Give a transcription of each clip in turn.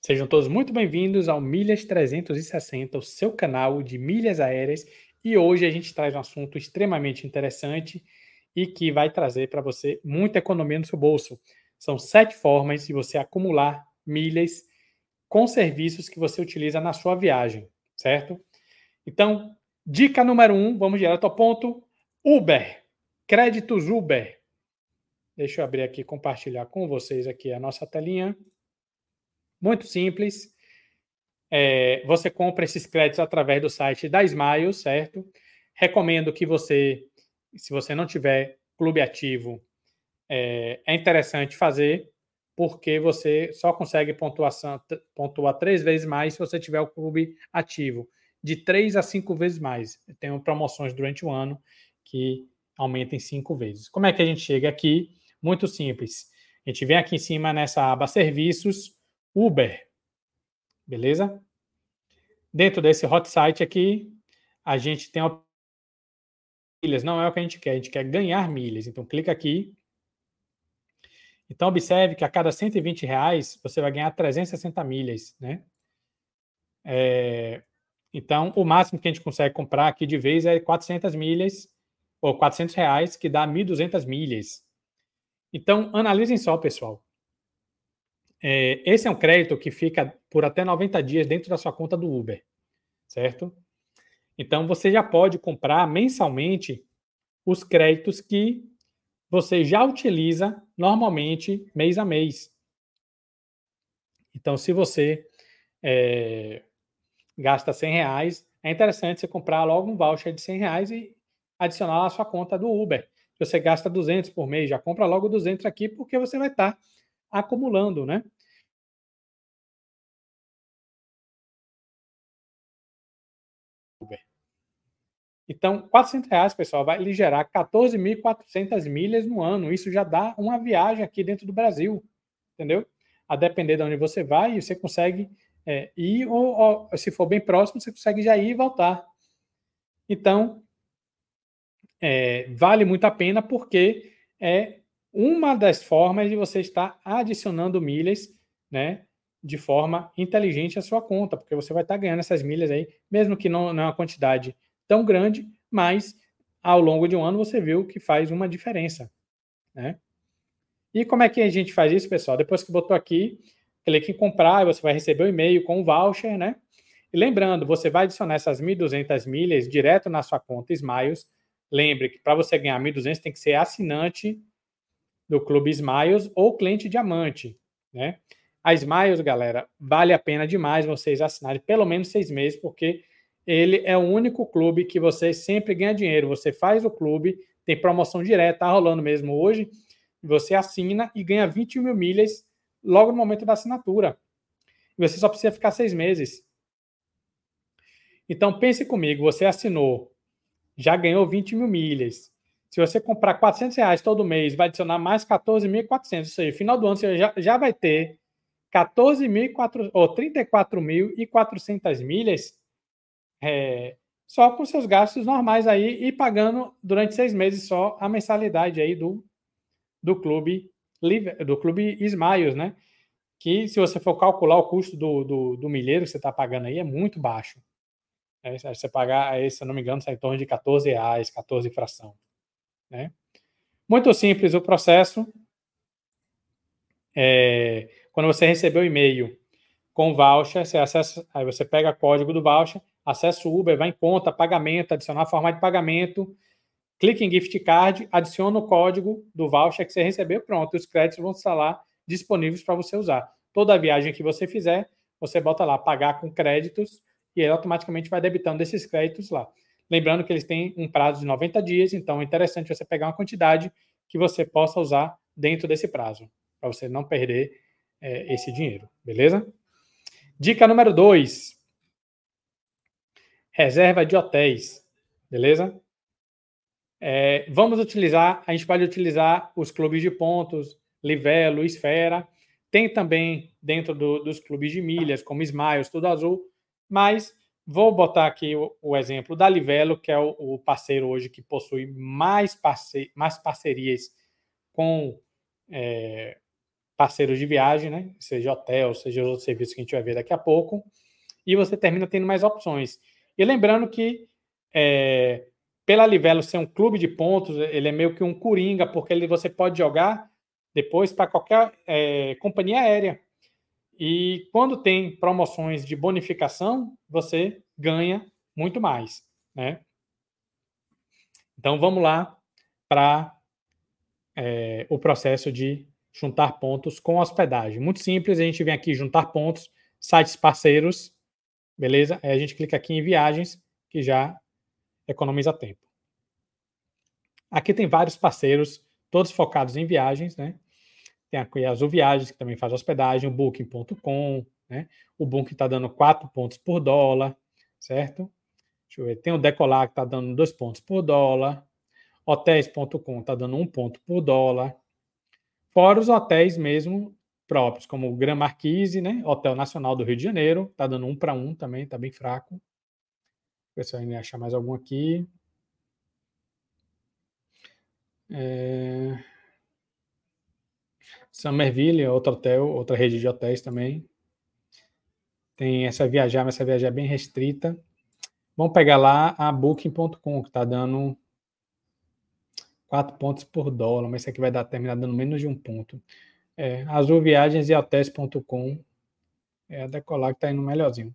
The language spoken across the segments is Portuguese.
Sejam todos muito bem-vindos ao Milhas 360, o seu canal de milhas aéreas. E hoje a gente traz um assunto extremamente interessante e que vai trazer para você muita economia no seu bolso. São sete formas de você acumular milhas com serviços que você utiliza na sua viagem, certo? Então, dica número um, vamos direto ao ponto: Uber, créditos Uber. Deixa eu abrir aqui, compartilhar com vocês aqui a nossa telinha. Muito simples. É, você compra esses créditos através do site da Smile, certo? Recomendo que você, se você não tiver clube ativo, é, é interessante fazer, porque você só consegue pontuação, pontuar três vezes mais se você tiver o clube ativo. De três a cinco vezes mais. Tem promoções durante o ano que aumentem cinco vezes. Como é que a gente chega aqui? Muito simples. A gente vem aqui em cima nessa aba Serviços, Uber. Beleza? Dentro desse hot site aqui, a gente tem milhas. Não é o que a gente quer, a gente quer ganhar milhas. Então, clica aqui. Então, observe que a cada 120 reais, você vai ganhar 360 milhas, né? É, então, o máximo que a gente consegue comprar aqui de vez é 400 milhas, ou 400 reais, que dá 1.200 milhas. Então, analisem só, pessoal. É, esse é um crédito que fica por até 90 dias dentro da sua conta do Uber, certo? Então você já pode comprar mensalmente os créditos que você já utiliza normalmente mês a mês. Então, se você é, gasta 100 reais, é interessante você comprar logo um voucher de 100 reais e adicionar à sua conta do Uber. Se você gasta 200 por mês, já compra logo 200 aqui, porque você vai estar acumulando, né? Então, 400 reais, pessoal, vai lhe gerar 14.400 milhas no ano. Isso já dá uma viagem aqui dentro do Brasil, entendeu? A depender de onde você vai, você consegue é, ir, ou, ou, se for bem próximo, você consegue já ir e voltar. Então, é, vale muito a pena porque é uma das formas de você estar adicionando milhas, né, de forma inteligente à sua conta, porque você vai estar ganhando essas milhas aí, mesmo que não, não é uma quantidade tão grande, mas ao longo de um ano você viu que faz uma diferença, né? E como é que a gente faz isso, pessoal? Depois que botou aqui, clique em comprar, você vai receber o um e-mail com o voucher, né? E lembrando, você vai adicionar essas 1.200 milhas direto na sua conta Smiles. Lembre que para você ganhar 1.200 tem que ser assinante do Clube Smiles ou cliente diamante, né? A Smiles, galera, vale a pena demais vocês assinarem pelo menos seis meses, porque ele é o único clube que você sempre ganha dinheiro. Você faz o clube, tem promoção direta, tá rolando mesmo hoje. Você assina e ganha 20 mil milhas logo no momento da assinatura. Você só precisa ficar seis meses. Então pense comigo, você assinou, já ganhou 20 mil milhas. Se você comprar 400 reais todo mês, vai adicionar mais 14.400. Isso aí, final do ano você já, já vai ter 14.400 ou 34.400 milhas é, só com seus gastos normais aí e pagando durante seis meses só a mensalidade aí do, do clube do clube Smiles, né? Que se você for calcular o custo do, do, do milheiro que você está pagando aí é muito baixo. É, se você pagar, aí, se eu não me engano, sai em torno de 14 reais, 14 fração. Né? Muito simples o processo. É, quando você recebeu o e-mail com voucher, você acessa, aí você pega código do voucher, acessa o Uber, vai em conta, pagamento, adicionar a forma de pagamento, clique em gift card, adiciona o código do voucher que você recebeu, pronto, os créditos vão estar lá disponíveis para você usar. Toda viagem que você fizer, você bota lá pagar com créditos e ele automaticamente vai debitando esses créditos lá. Lembrando que eles têm um prazo de 90 dias, então é interessante você pegar uma quantidade que você possa usar dentro desse prazo, para você não perder é, esse dinheiro, beleza? Dica número 2 reserva de hotéis, beleza? É, vamos utilizar, a gente pode utilizar os clubes de pontos, Livelo, Esfera, tem também dentro do, dos clubes de milhas, como Smiles, Tudo Azul, mas vou botar aqui o, o exemplo da Livelo, que é o, o, parceiro hoje que possui mais, parce, mais parcerias com, é, parceiros de viagem, né? Seja hotel, seja outros serviços que a gente vai ver daqui a pouco. E você termina tendo mais opções. E lembrando que é, pela Livelo ser um clube de pontos, ele é meio que um coringa, porque ele, você pode jogar depois para qualquer é, companhia aérea. E quando tem promoções de bonificação, você ganha muito mais, né? Então vamos lá para é, o processo de juntar pontos com hospedagem. Muito simples, a gente vem aqui juntar pontos, sites parceiros, beleza? Aí a gente clica aqui em viagens, que já economiza tempo. Aqui tem vários parceiros, todos focados em viagens, né? Tem a Azul Viagens, que também faz hospedagem, o Booking.com, né? O Booking está dando 4 pontos por dólar, certo? Deixa eu ver. Tem o Decolar, que está dando 2 pontos por dólar. Hotéis.com está dando 1 um ponto por dólar. Fora os hotéis mesmo próprios, como o Gran Marquise, né? Hotel Nacional do Rio de Janeiro, está dando 1 um para 1 um também, está bem fraco. Ver se eu ainda achar mais algum aqui. É... Summerville, outro hotel, outra rede de hotéis também. Tem essa viajar, mas essa viajar é bem restrita. Vamos pegar lá a Booking.com, que está dando 4 pontos por dólar, mas isso aqui vai dar, terminar dando menos de um ponto. É, Azul Viagens e Hotéis.com é a Decolar que está indo melhorzinho.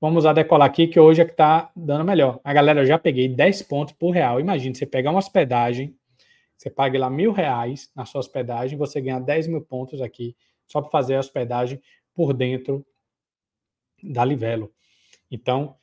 Vamos usar Decolar aqui, que hoje é que está dando melhor. A galera, eu já peguei 10 pontos por real. Imagina, você pegar uma hospedagem você paga lá mil reais na sua hospedagem, você ganha 10 mil pontos aqui só para fazer a hospedagem por dentro da Livelo. Então,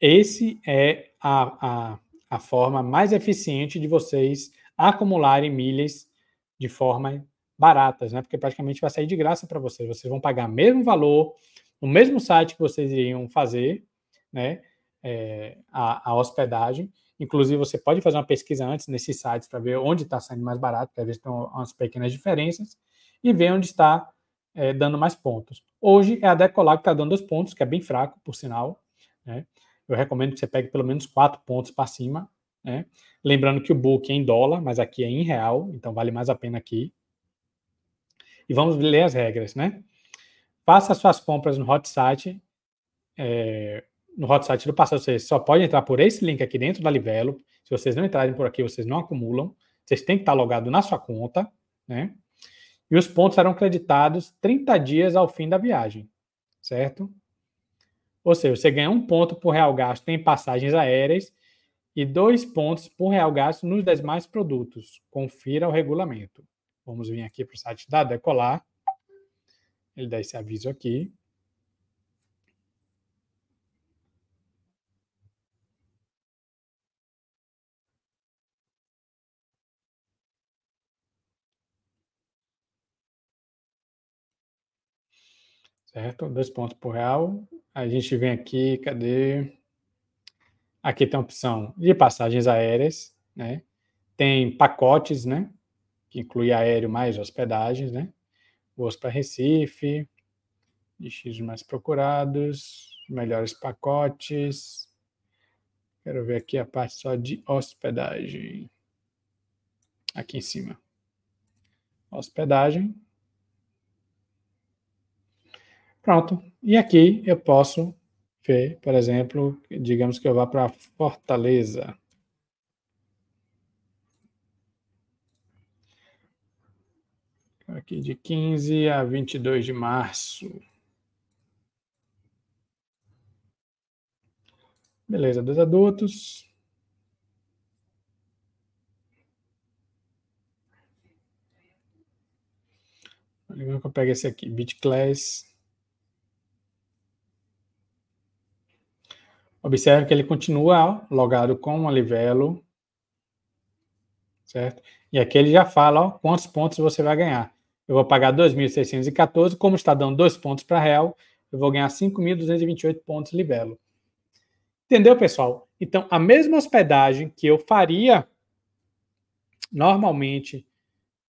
esse é a, a, a forma mais eficiente de vocês acumularem milhas de forma baratas, né? Porque praticamente vai sair de graça para vocês. Vocês vão pagar o mesmo valor no mesmo site que vocês iriam fazer, né? É, a, a hospedagem Inclusive, você pode fazer uma pesquisa antes nesses sites para ver onde está saindo mais barato, para ver se tem umas pequenas diferenças, e ver onde está é, dando mais pontos. Hoje é a Decolar que está dando os pontos, que é bem fraco, por sinal. Né? Eu recomendo que você pegue pelo menos quatro pontos para cima. Né? Lembrando que o book é em dólar, mas aqui é em real, então vale mais a pena aqui. E vamos ler as regras, né? Faça suas compras no hot site. É, no hot site do passado, vocês só podem entrar por esse link aqui dentro da Livelo. Se vocês não entrarem por aqui, vocês não acumulam. Vocês têm que estar logado na sua conta, né? E os pontos serão creditados 30 dias ao fim da viagem, certo? Ou seja, você ganha um ponto por real gasto em passagens aéreas e dois pontos por real gasto nos demais produtos. Confira o regulamento. Vamos vir aqui para o site da Decolar. Ele dá esse aviso aqui. Certo? Dois pontos por real. A gente vem aqui, cadê? Aqui tem a opção de passagens aéreas, né? Tem pacotes, né? Que inclui aéreo mais hospedagens, né? Voos para Recife, X mais procurados, melhores pacotes. Quero ver aqui a parte só de hospedagem. Aqui em cima. Hospedagem. Pronto. E aqui eu posso ver, por exemplo, digamos que eu vá para Fortaleza. Aqui de 15 a 22 de março. Beleza, dois adultos. Eu pego esse aqui, BitClass. Observe que ele continua logado com o Livelo, certo? E aqui ele já fala ó, quantos pontos você vai ganhar. Eu vou pagar 2.614, como está dando dois pontos para real, eu vou ganhar 5.228 pontos Livelo. Entendeu, pessoal? Então, a mesma hospedagem que eu faria normalmente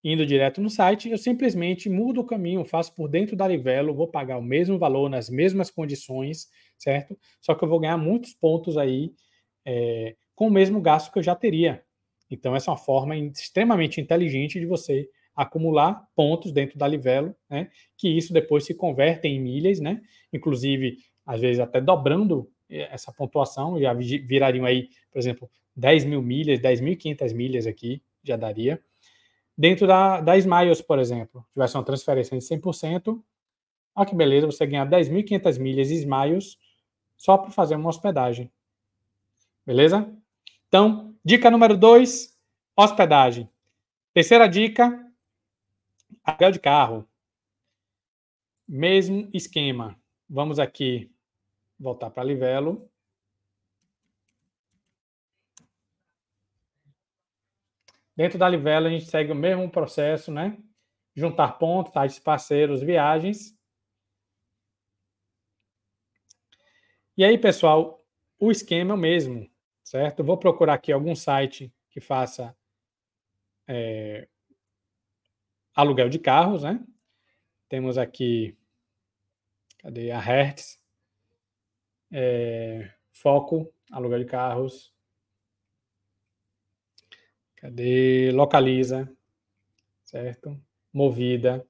indo direto no site, eu simplesmente mudo o caminho, faço por dentro da Livelo, vou pagar o mesmo valor, nas mesmas condições, certo? Só que eu vou ganhar muitos pontos aí é, com o mesmo gasto que eu já teria. Então, essa é uma forma extremamente inteligente de você acumular pontos dentro da Livelo, né? Que isso depois se converte em milhas, né? Inclusive, às vezes até dobrando eh, essa pontuação, já virariam aí, por exemplo, 10 mil milhas, 10.500 milhas aqui, já daria. Dentro da, da Smiles, por exemplo, tivesse uma transferência de 100%, olha que beleza, você ganhar 10.500 milhas Smiles só para fazer uma hospedagem. Beleza? Então, dica número 2, hospedagem. Terceira dica, aluguel de carro. Mesmo esquema. Vamos aqui voltar para Livelo. Dentro da Livelo, a gente segue o mesmo processo, né? Juntar pontos, sites parceiros, viagens. E aí, pessoal, o esquema é o mesmo, certo? Vou procurar aqui algum site que faça é, aluguel de carros, né? Temos aqui, cadê a Hertz? É, Foco, aluguel de carros. Cadê? Localiza, certo? Movida.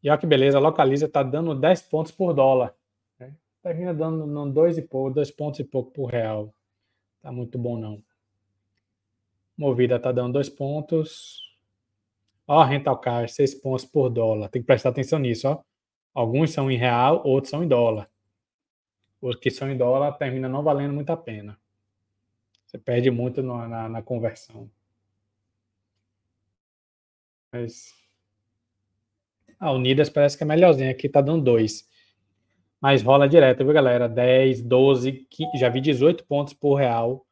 E olha que beleza, localiza está dando 10 pontos por dólar. Né? Termina dando dois e pouco, dois pontos e pouco por real. Tá muito bom não. Movida está dando dois pontos. Ó, rental car, seis pontos por dólar. Tem que prestar atenção nisso, ó. Alguns são em real, outros são em dólar. Os que são em dólar termina não valendo muito a pena. Você perde muito na, na conversão. Mas a Unidas parece que é melhorzinha. Aqui tá dando dois. Mas rola direto, viu, galera? 10, 12, 15, já vi 18 pontos por real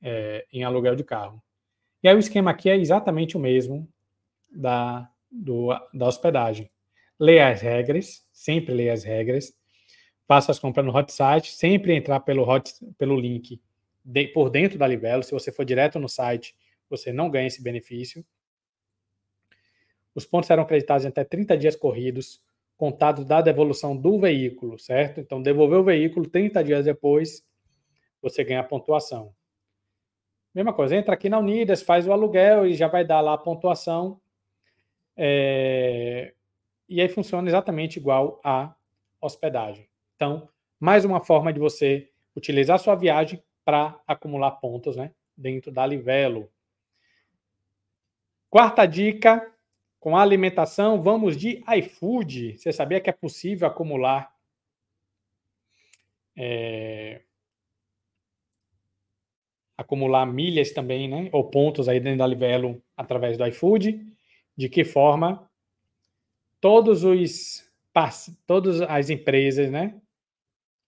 é, em aluguel de carro. E aí o esquema aqui é exatamente o mesmo da, do, da hospedagem. Leia as regras, sempre leia as regras. Faça as compras no hot site, sempre entrar pelo, hot, pelo link de, por dentro da Livelo. Se você for direto no site, você não ganha esse benefício. Os pontos serão creditados em até 30 dias corridos, contados da devolução do veículo, certo? Então, devolver o veículo 30 dias depois, você ganha a pontuação. Mesma coisa, entra aqui na Unidas, faz o aluguel e já vai dar lá a pontuação. É... E aí funciona exatamente igual a hospedagem. Então, mais uma forma de você utilizar sua viagem para acumular pontos né, dentro da Livelo. Quarta dica, com a alimentação, vamos de iFood. Você sabia que é possível acumular é, acumular milhas também, né? Ou pontos aí dentro da Livelo através do iFood. De que forma? Todos os todas as empresas, né?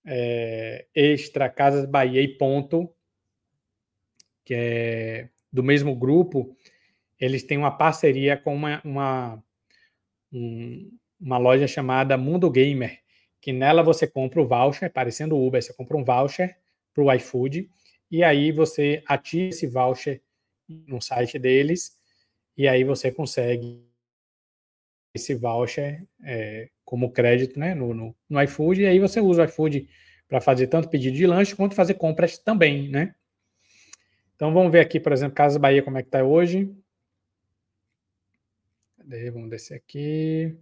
É, Extra, Casas Bahia e Ponto, que é do mesmo grupo, eles têm uma parceria com uma, uma, um, uma loja chamada Mundo Gamer, que nela você compra o voucher, parecendo o Uber, você compra um voucher para o iFood e aí você ativa esse voucher no site deles, e aí você consegue esse voucher é, como crédito né, no, no, no, iFood, e aí você usa o iFood para fazer tanto pedido de lanche quanto fazer compras também, né? Então vamos ver aqui, por exemplo, Casa Bahia, como é que está hoje. Cadê? Vamos descer aqui.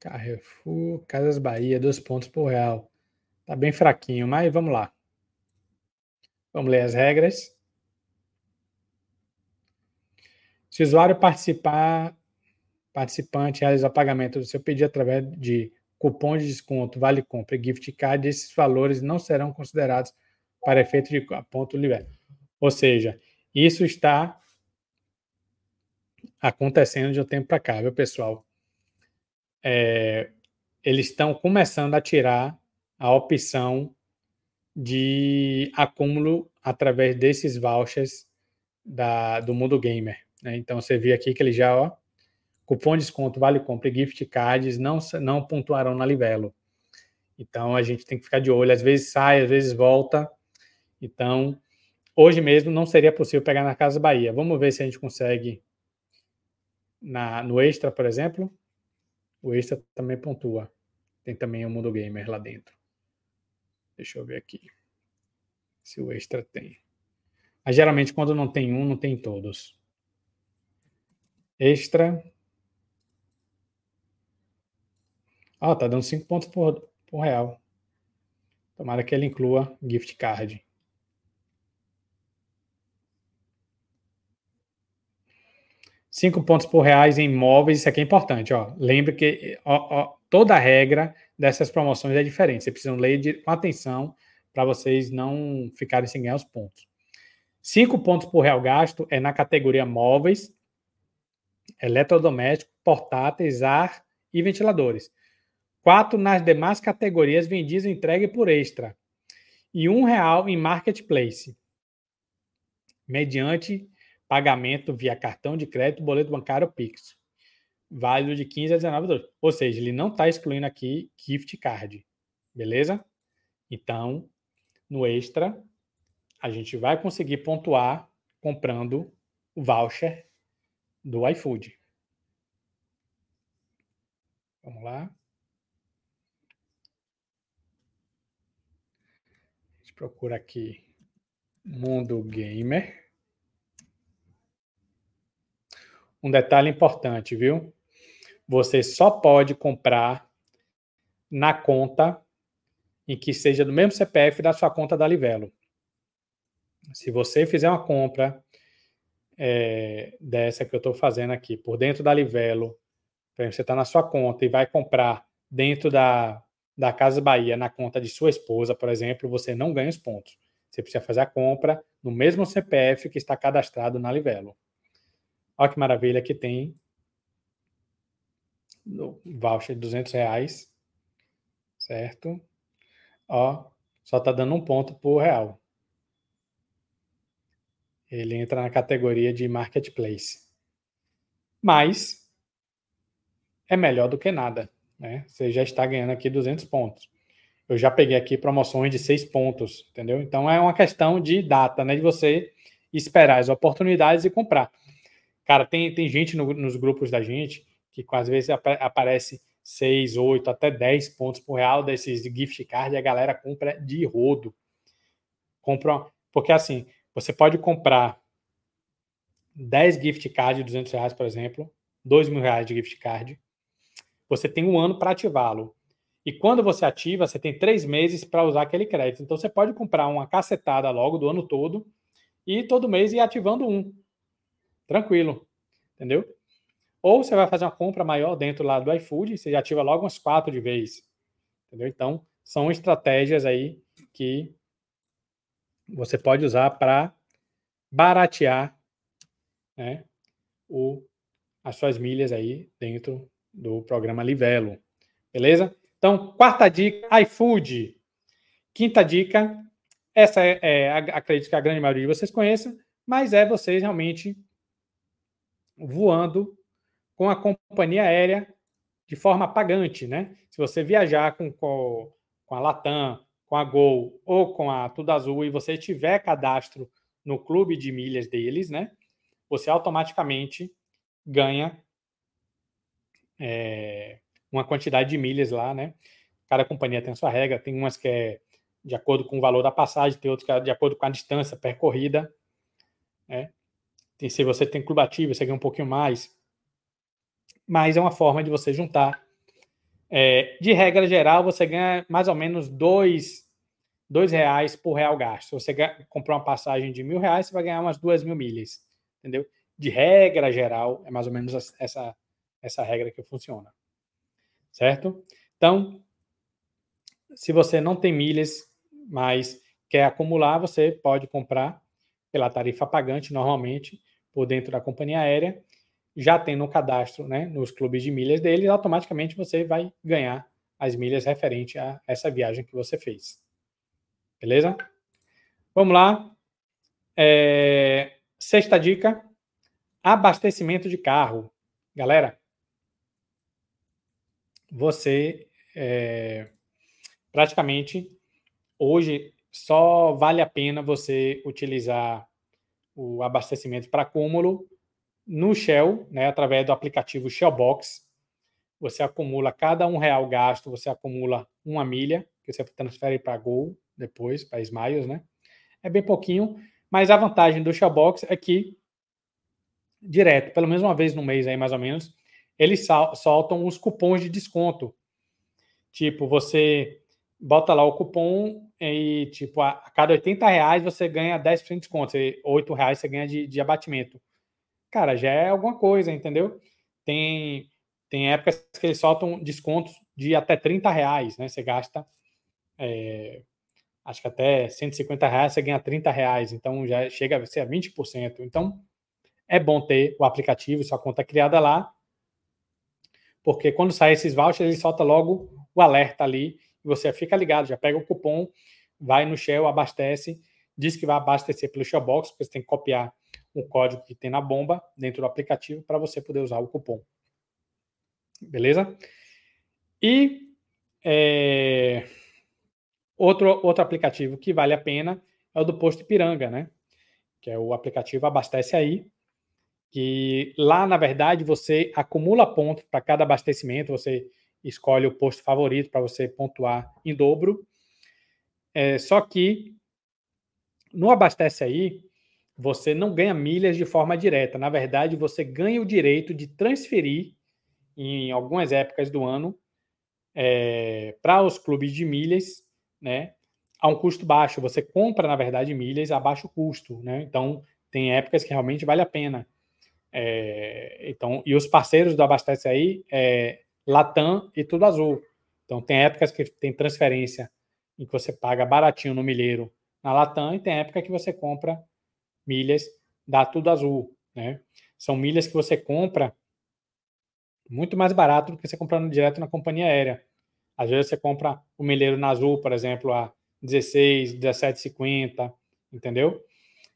Carrefour, Casas Bahia, dois pontos por real. Tá bem fraquinho, mas vamos lá. Vamos ler as regras. Se o usuário participar, participante realizar pagamento do seu pedido através de cupom de desconto, vale compra e gift card, esses valores não serão considerados para efeito de ponto livre. Ou seja, isso está acontecendo de um tempo para cá, viu, pessoal? É, eles estão começando a tirar a opção de acúmulo através desses vouchers da, do mundo gamer. Né? Então você vê aqui que ele já, ó, cupom de desconto, vale compra e gift cards não, não pontuarão na Livelo. Então a gente tem que ficar de olho, às vezes sai, às vezes volta. Então, hoje mesmo não seria possível pegar na Casa Bahia. Vamos ver se a gente consegue na, no Extra, por exemplo. O Extra também pontua. Tem também o Mundo Gamer lá dentro. Deixa eu ver aqui. Se o extra tem. Mas geralmente quando não tem um, não tem todos. Extra. Oh, tá dando 5 pontos por, por real. Tomara que ele inclua gift card. Cinco pontos por reais em imóveis, isso aqui é importante. Ó. Lembre que ó, ó, toda a regra dessas promoções é diferente. Vocês precisam ler de, com atenção para vocês não ficarem sem ganhar os pontos. Cinco pontos por real gasto é na categoria móveis, eletrodomésticos, portáteis, ar e ventiladores. Quatro nas demais categorias vendidas entregue por extra. E um real em marketplace, mediante pagamento via cartão de crédito, boleto bancário ou Pix. Válido de 15 a 19 dólares. Ou seja, ele não está excluindo aqui gift card. Beleza? Então, no extra, a gente vai conseguir pontuar comprando o voucher do iFood. Vamos lá. A gente procura aqui Mundo Gamer. Um detalhe importante, viu? Você só pode comprar na conta em que seja do mesmo CPF da sua conta da Livelo. Se você fizer uma compra é, dessa que eu estou fazendo aqui, por dentro da Livelo, você está na sua conta e vai comprar dentro da, da Casa Bahia, na conta de sua esposa, por exemplo, você não ganha os pontos. Você precisa fazer a compra no mesmo CPF que está cadastrado na Livelo. Olha que maravilha que tem voucher de 200 reais, certo? Ó, só está dando um ponto por real. Ele entra na categoria de marketplace. Mas é melhor do que nada, né? Você já está ganhando aqui 200 pontos. Eu já peguei aqui promoções de 6 pontos, entendeu? Então é uma questão de data, né? De você esperar as oportunidades e comprar. Cara, tem, tem gente no, nos grupos da gente que às vezes ap aparece 6, 8, até 10 pontos por real desses gift card e a galera compra de rodo. Compra, porque assim, você pode comprar 10 gift card de 200 reais, por exemplo, 2 mil reais de gift card. Você tem um ano para ativá-lo. E quando você ativa, você tem três meses para usar aquele crédito. Então você pode comprar uma cacetada logo do ano todo e todo mês ir ativando um. Tranquilo. Entendeu? Ou você vai fazer uma compra maior dentro lá do iFood, você ativa logo umas quatro de vez. Entendeu? Então, são estratégias aí que você pode usar para baratear né, o, as suas milhas aí dentro do programa Livelo. Beleza? Então, quarta dica, iFood. Quinta dica, essa é, é, acredito que a grande maioria de vocês conheça, mas é vocês realmente voando com a companhia aérea de forma pagante, né? Se você viajar com, com, a Latam, com a Gol ou com a Tudo Azul e você tiver cadastro no clube de milhas deles, né? Você automaticamente ganha é, uma quantidade de milhas lá, né? Cada companhia tem a sua regra, tem umas que é de acordo com o valor da passagem, tem outras que é de acordo com a distância percorrida, né? Se você tem clube ativo, você ganha um pouquinho mais. Mas é uma forma de você juntar. É, de regra geral, você ganha mais ou menos dois, dois reais por real gasto. Se você comprou uma passagem de mil reais, você vai ganhar umas duas mil milhas. Entendeu? De regra geral, é mais ou menos essa, essa regra que funciona. Certo? Então, se você não tem milhas, mas quer acumular, você pode comprar pela tarifa pagante normalmente por dentro da companhia aérea, já tem no cadastro, né, nos clubes de milhas deles, automaticamente você vai ganhar as milhas referente a essa viagem que você fez. Beleza? Vamos lá. É... Sexta dica: abastecimento de carro. Galera, você é... praticamente hoje só vale a pena você utilizar o abastecimento para acúmulo no Shell, né, através do aplicativo Shellbox. Você acumula cada um real gasto, você acumula uma milha, que você transfere para Gol depois, para Smiles, né? É bem pouquinho, mas a vantagem do Shellbox é que direto, pelo menos uma vez no mês aí, mais ou menos, eles soltam os cupons de desconto. Tipo, você bota lá o cupom e, tipo, a, cada 80 reais você ganha 10% de desconto. E 8 reais você ganha de, de abatimento. Cara, já é alguma coisa, entendeu? Tem, tem épocas que eles soltam descontos de até 30 reais, né? Você gasta, é, acho que até 150 reais você ganha 30 reais. Então, já chega a ser a 20%. Então, é bom ter o aplicativo, sua conta criada lá, porque quando sai esses vouchers, ele solta logo o alerta ali você fica ligado, já pega o cupom, vai no Shell, abastece, diz que vai abastecer pelo Shellbox, porque você tem que copiar o código que tem na bomba dentro do aplicativo para você poder usar o cupom. Beleza? E é, outro, outro aplicativo que vale a pena é o do Posto Ipiranga, né? Que é o aplicativo Abastece Aí, que lá, na verdade, você acumula pontos para cada abastecimento, você escolhe o posto favorito para você pontuar em dobro. É, só que no Abastece Aí, você não ganha milhas de forma direta. Na verdade, você ganha o direito de transferir em algumas épocas do ano é, para os clubes de milhas, né? A um custo baixo. Você compra, na verdade, milhas a baixo custo, né? Então, tem épocas que realmente vale a pena. É, então, e os parceiros do Abastece aí é Latam e Tudo Azul. Então, tem épocas que tem transferência em que você paga baratinho no milheiro na Latam e tem época que você compra milhas da Tudo Azul, né? São milhas que você compra muito mais barato do que você comprando direto na companhia aérea. Às vezes você compra o milheiro na Azul, por exemplo, a 16, 17,50, entendeu?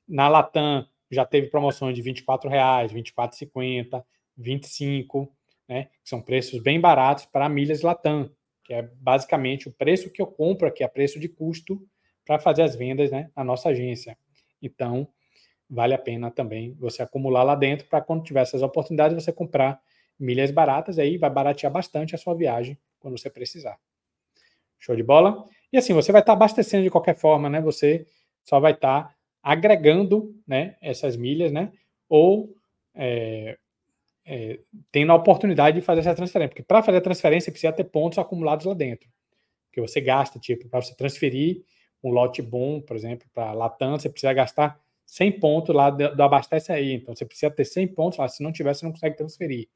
Na Latam já teve promoções de R$ 24,00, R$ 24,50, 25, né? Que são preços bem baratos para milhas Latam, que é basicamente o preço que eu compro aqui, a preço de custo para fazer as vendas, né, na nossa agência. Então, vale a pena também você acumular lá dentro para quando tiver essas oportunidades você comprar milhas baratas, aí vai baratear bastante a sua viagem quando você precisar. Show de bola? E assim, você vai estar abastecendo de qualquer forma, né? Você só vai estar agregando né, essas milhas, né? Ou é, é, tendo a oportunidade de fazer essa transferência. Porque para fazer a transferência precisa ter pontos acumulados lá dentro. Que você gasta, tipo, para você transferir um lote bom, por exemplo, para Latam, você precisa gastar 100 pontos lá do, do Abastece aí. Então você precisa ter 100 pontos lá. Se não tiver, você não consegue transferir.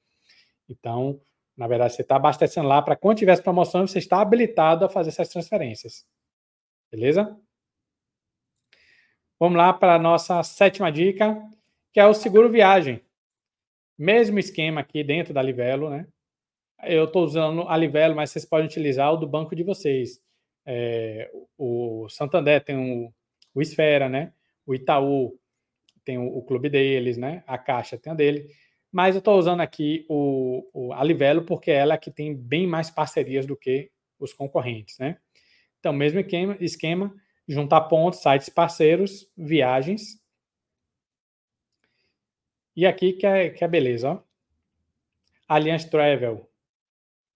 Então, na verdade, você está abastecendo lá para quando tiver promoção, você está habilitado a fazer essas transferências. Beleza? Vamos lá para a nossa sétima dica, que é o seguro viagem. Mesmo esquema aqui dentro da Livelo, né? Eu estou usando a Livelo, mas vocês podem utilizar o do banco de vocês. É, o Santander tem o, o Esfera, né? O Itaú tem o, o, clube deles, né? A Caixa tem a dele. Mas eu estou usando aqui o, o, a Livelo porque ela é que tem bem mais parcerias do que os concorrentes, né? Então, mesmo esquema, esquema juntar pontos, sites parceiros, viagens. E aqui que é, que é beleza, ó. Allianz Travel,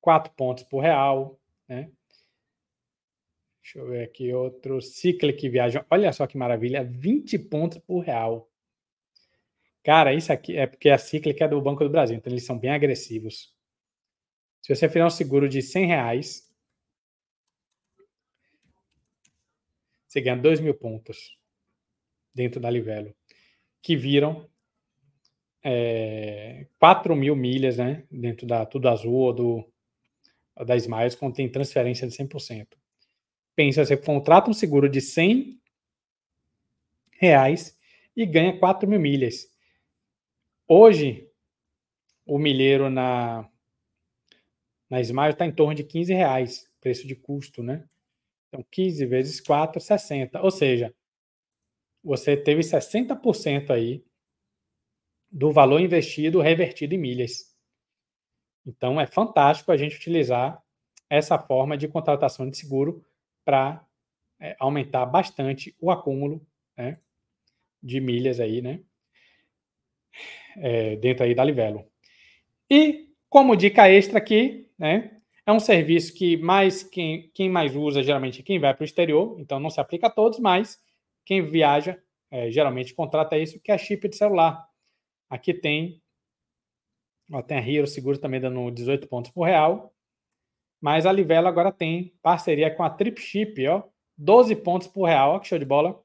4 pontos por real, né? Deixa eu ver aqui outro. Cyclic Viagem. Olha só que maravilha, 20 pontos por real. Cara, isso aqui é porque a Cyclic é do Banco do Brasil, então eles são bem agressivos. Se você fizer um seguro de 100 reais, você ganha 2 mil pontos dentro da Livelo, que viram é, 4 mil milhas né, dentro da Tudo Azul ou do, da Smiles, quando tem transferência de 100%. Pensa, você contrata um seguro de 100 reais e ganha 4 mil milhas. Hoje, o milheiro na, na Smile está em torno de 15 reais, preço de custo, né? Então, 15 vezes 4, 60. Ou seja, você teve 60% aí do valor investido revertido em milhas. Então, é fantástico a gente utilizar essa forma de contratação de seguro para é, aumentar bastante o acúmulo né, de milhas aí, né? É, dentro aí da Livelo. E como dica extra aqui, né? É um serviço que mais quem, quem mais usa geralmente é quem vai para o exterior, então não se aplica a todos, mas quem viaja é, geralmente contrata isso, que é chip de celular. Aqui tem, ó, tem a Hero Seguro também dando 18 pontos por real. Mas a Livelo agora tem parceria com a Trip Chip, ó, 12 pontos por real, ó, que show de bola.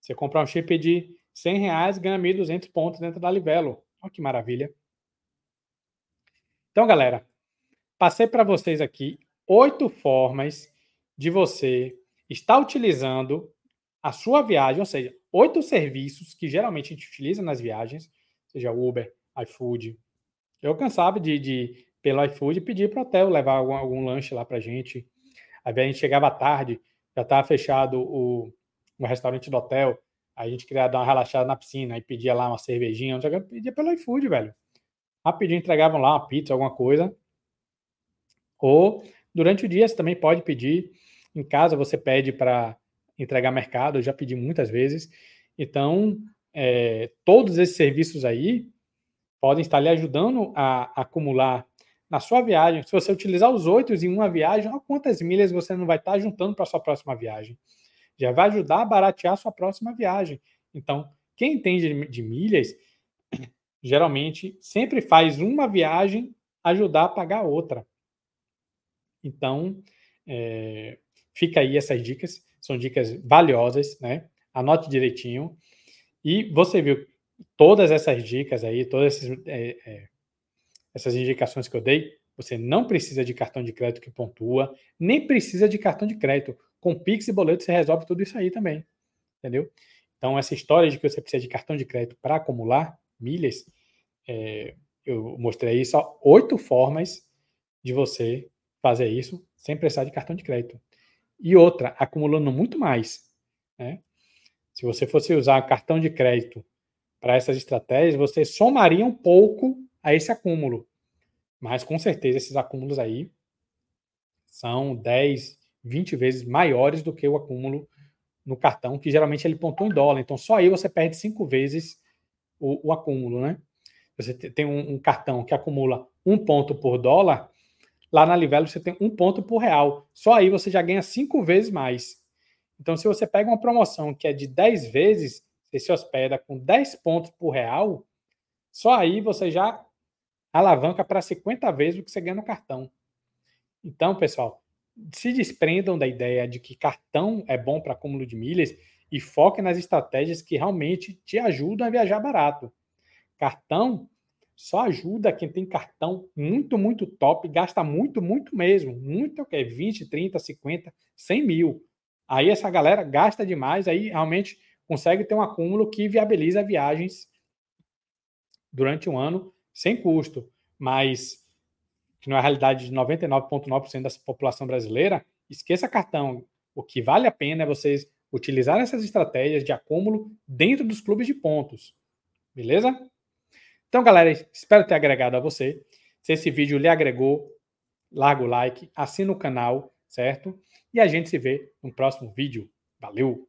Você comprar um chip de 100 reais, ganha 1.200 pontos dentro da Livelo. Olha que maravilha. Então, galera, passei para vocês aqui oito formas de você estar utilizando a sua viagem, ou seja, oito serviços que geralmente a gente utiliza nas viagens, seja Uber, iFood. Eu cansava de, de pelo iFood, pedir para o hotel levar algum, algum lanche lá para gente. Aí a gente chegava tarde, já estava fechado o, o restaurante do hotel, a gente queria dar uma relaxada na piscina, aí pedia lá uma cervejinha, que, pedia pelo iFood, velho. Rapidinho entregavam lá uma pizza, alguma coisa. Ou durante o dia você também pode pedir. Em casa você pede para entregar mercado, eu já pedi muitas vezes. Então, é, todos esses serviços aí podem estar lhe ajudando a, acumular na sua viagem. Se você utilizar os oito em uma viagem, olha quantas milhas você não vai estar juntando para sua próxima viagem. Já vai ajudar a baratear a sua próxima viagem. Então, quem entende de milhas, geralmente sempre faz uma viagem ajudar a pagar outra. Então, é, fica aí essas dicas, são dicas valiosas, né? Anote direitinho. E você viu todas essas dicas aí, todas essas, é, é, essas indicações que eu dei, você não precisa de cartão de crédito que pontua, nem precisa de cartão de crédito. Com Pix e boleto você resolve tudo isso aí também. Entendeu? Então, essa história de que você precisa de cartão de crédito para acumular milhas, é, eu mostrei aí só oito formas de você fazer isso sem precisar de cartão de crédito. E outra, acumulando muito mais. Né? Se você fosse usar cartão de crédito para essas estratégias, você somaria um pouco a esse acúmulo. Mas com certeza esses acúmulos aí são 10, 20 vezes maiores do que o acúmulo no cartão, que geralmente ele pontua em dólar. Então só aí você perde cinco vezes o, o acúmulo, né? Você tem um, um, cartão que acumula um ponto por dólar, lá na Livelo você tem um ponto por real. Só aí você já ganha cinco vezes mais. Então, se você pega uma promoção que é de 10 vezes, você se hospeda com 10 pontos por real, só aí você já alavanca para 50 vezes o que você ganha no cartão. Então, pessoal, se desprendam da ideia de que cartão é bom para acúmulo de milhas e foquem nas estratégias que realmente te ajudam a viajar barato. Cartão só ajuda quem tem cartão muito, muito top, gasta muito, muito mesmo. Muito, o quê? 20, 30, 50, 100 mil. Aí essa galera gasta demais, aí realmente consegue ter um acúmulo que viabiliza viagens durante um ano sem custo. Mas, que não é a realidade de 99,9% da população brasileira, esqueça cartão. O que vale a pena é vocês utilizar essas estratégias de acúmulo dentro dos clubes de pontos. Beleza? Então, galera, espero ter agregado a você. Se esse vídeo lhe agregou, larga o like, assina o canal, certo? E a gente se vê no próximo vídeo. Valeu!